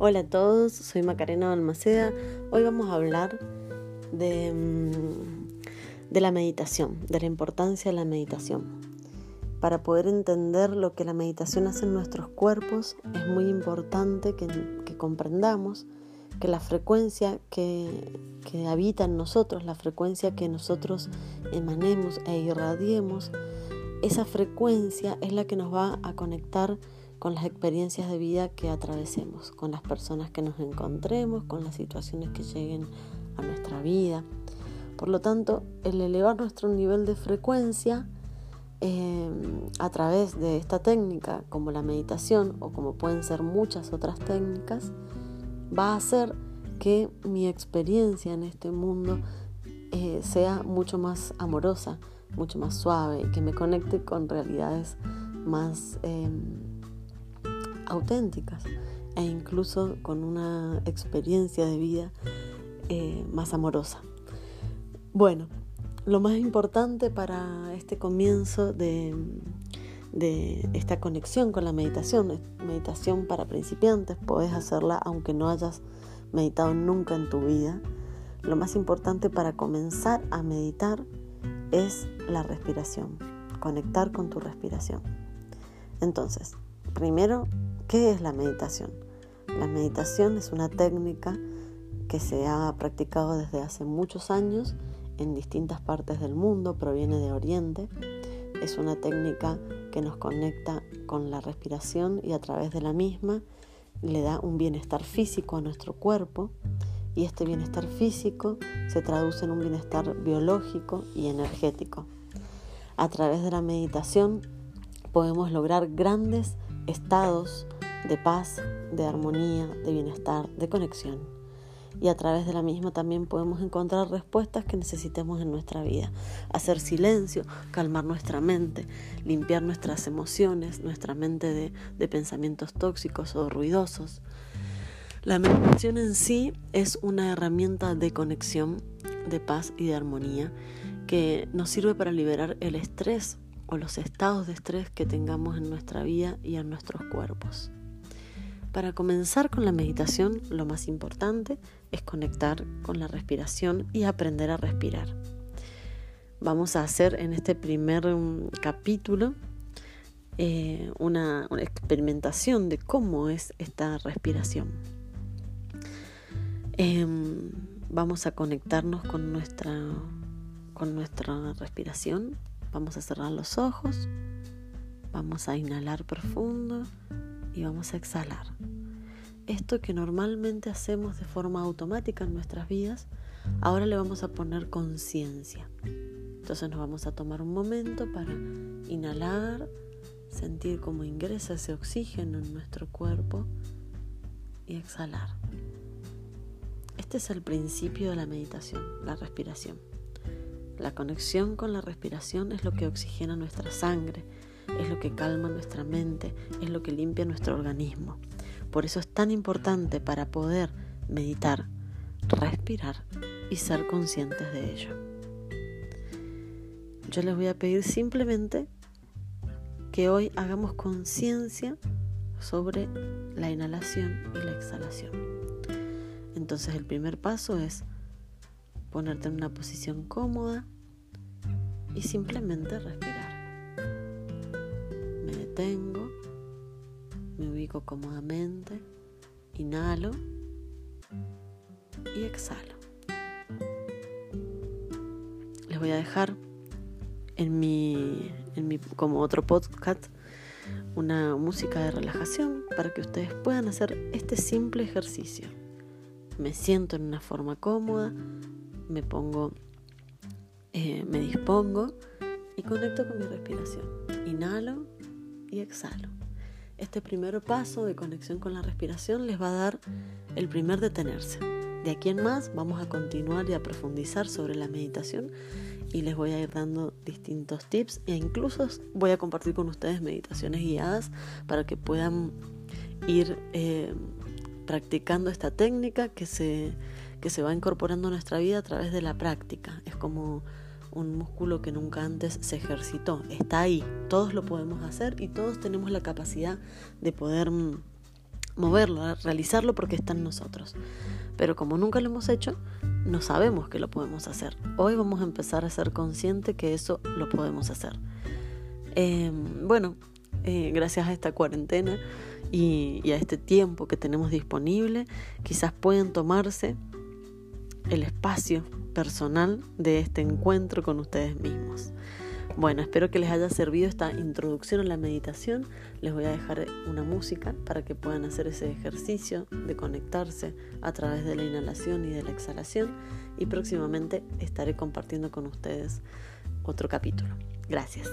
Hola a todos, soy Macarena Balmaceda. Hoy vamos a hablar de, mm, de, la meditación, de la importancia de la meditación. Para poder entender lo que la meditación hace en nuestros cuerpos, es muy importante que, comprendamos que la frecuencia que, que habita en nosotros, la frecuencia que nosotros emanemos e irradiemos, esa frecuencia es la que nos va a conectar con las experiencias de vida que atravesemos, con las personas que nos encontremos, con las situaciones que lleguen a nuestra vida. Por lo tanto, el elevar nuestro nivel de frecuencia eh, a través de esta técnica, como la meditación o como pueden ser muchas otras técnicas, va a hacer que mi experiencia en este mundo eh, sea mucho más amorosa, mucho más suave y que me conecte con realidades más... Em, auténticas e incluso con una experiencia de vida eh, más amorosa. Bueno, lo más importante para este comienzo de, de esta conexión con la meditación, meditación para principiantes, podés hacerla aunque no hayas meditado nunca en tu vida. Lo más importante para comenzar a meditar es la respiración, conectar con tu respiración. Entonces, primero ¿Qué es la meditación? La meditación es una técnica que se ha practicado desde hace muchos años en distintas partes del mundo, proviene de Oriente. Es una técnica que nos conecta con la respiración y a través de la misma le da un bienestar físico a nuestro cuerpo y este bienestar físico se traduce en un bienestar biológico y energético. A través de la meditación podemos lograr grandes estados de paz, de armonía, de bienestar, de conexión. Y a través de la misma también podemos encontrar respuestas que necesitemos en nuestra vida. Hacer silencio, calmar nuestra mente, limpiar nuestras emociones, nuestra mente de, de pensamientos tóxicos o ruidosos. La meditación en sí es una herramienta de conexión, de paz y de armonía que nos sirve para liberar el estrés o los estados de estrés que tengamos en nuestra vida y en nuestros cuerpos. Para comenzar con la meditación, lo más importante es conectar con la respiración y aprender a respirar. Vamos a hacer en este primer um, capítulo eh, una, experimentación de cómo es esta respiración. Em, vamos a conectarnos con nuestra, con nuestra respiración. Vamos a cerrar los ojos. Vamos a inhalar profundo y vamos a exhalar. Esto que normalmente hacemos de forma automática en nuestras vidas, ahora le vamos a poner conciencia. Entonces nos vamos a tomar un momento para inhalar, sentir cómo ingresa ese oxígeno en nuestro cuerpo y exhalar. Este es el principio de la meditación, la respiración. La conexión con la respiración es lo que oxigena nuestra sangre, es lo que calma nuestra mente, es lo que limpia nuestro organismo. Por eso es tan importante para poder meditar, respirar y ser conscientes de ello. Yo les voy a pedir simplemente que hoy hagamos conciencia sobre la inhalación y la exhalación. Entonces el primer paso es ponerte en una posición cómoda y simplemente respirar tengo, me ubico cómodamente, inhalo y exhalo. Les voy a dejar en mi, en mi como otro podcast una música de relajación para que ustedes puedan hacer este simple ejercicio. Me siento en una forma cómoda, me pongo, eh, me dispongo y conecto con mi respiración. Inhalo y exhalo. Este primer paso de conexión con la respiración les va a dar el primer detenerse. De aquí en más vamos a continuar y a profundizar sobre la meditación y les voy a ir dando distintos tips e incluso voy a compartir con ustedes meditaciones guiadas para que puedan ir eh, practicando esta técnica que se, que se va incorporando a nuestra vida a través de la práctica. Es como un músculo que nunca antes se ejercitó. Está ahí, todos lo podemos hacer y todos tenemos la capacidad de poder, moverlo, a realizarlo porque está en nosotros. Pero como nunca lo hemos hecho, no sabemos que lo podemos hacer. Hoy vamos a empezar a ser conscientes que eso lo podemos hacer. Em, bueno, eh, gracias a esta cuarentena y, y a este tiempo que tenemos disponible, quizás pueden tomarse el espacio personal de este encuentro con ustedes mismos. Bueno, espero que les haya servido esta introducción a la meditación. Les voy a dejar una música para que puedan hacer ese ejercicio de conectarse a través de la inhalación y de la exhalación. Y próximamente estaré compartiendo con ustedes otro capítulo. Gracias.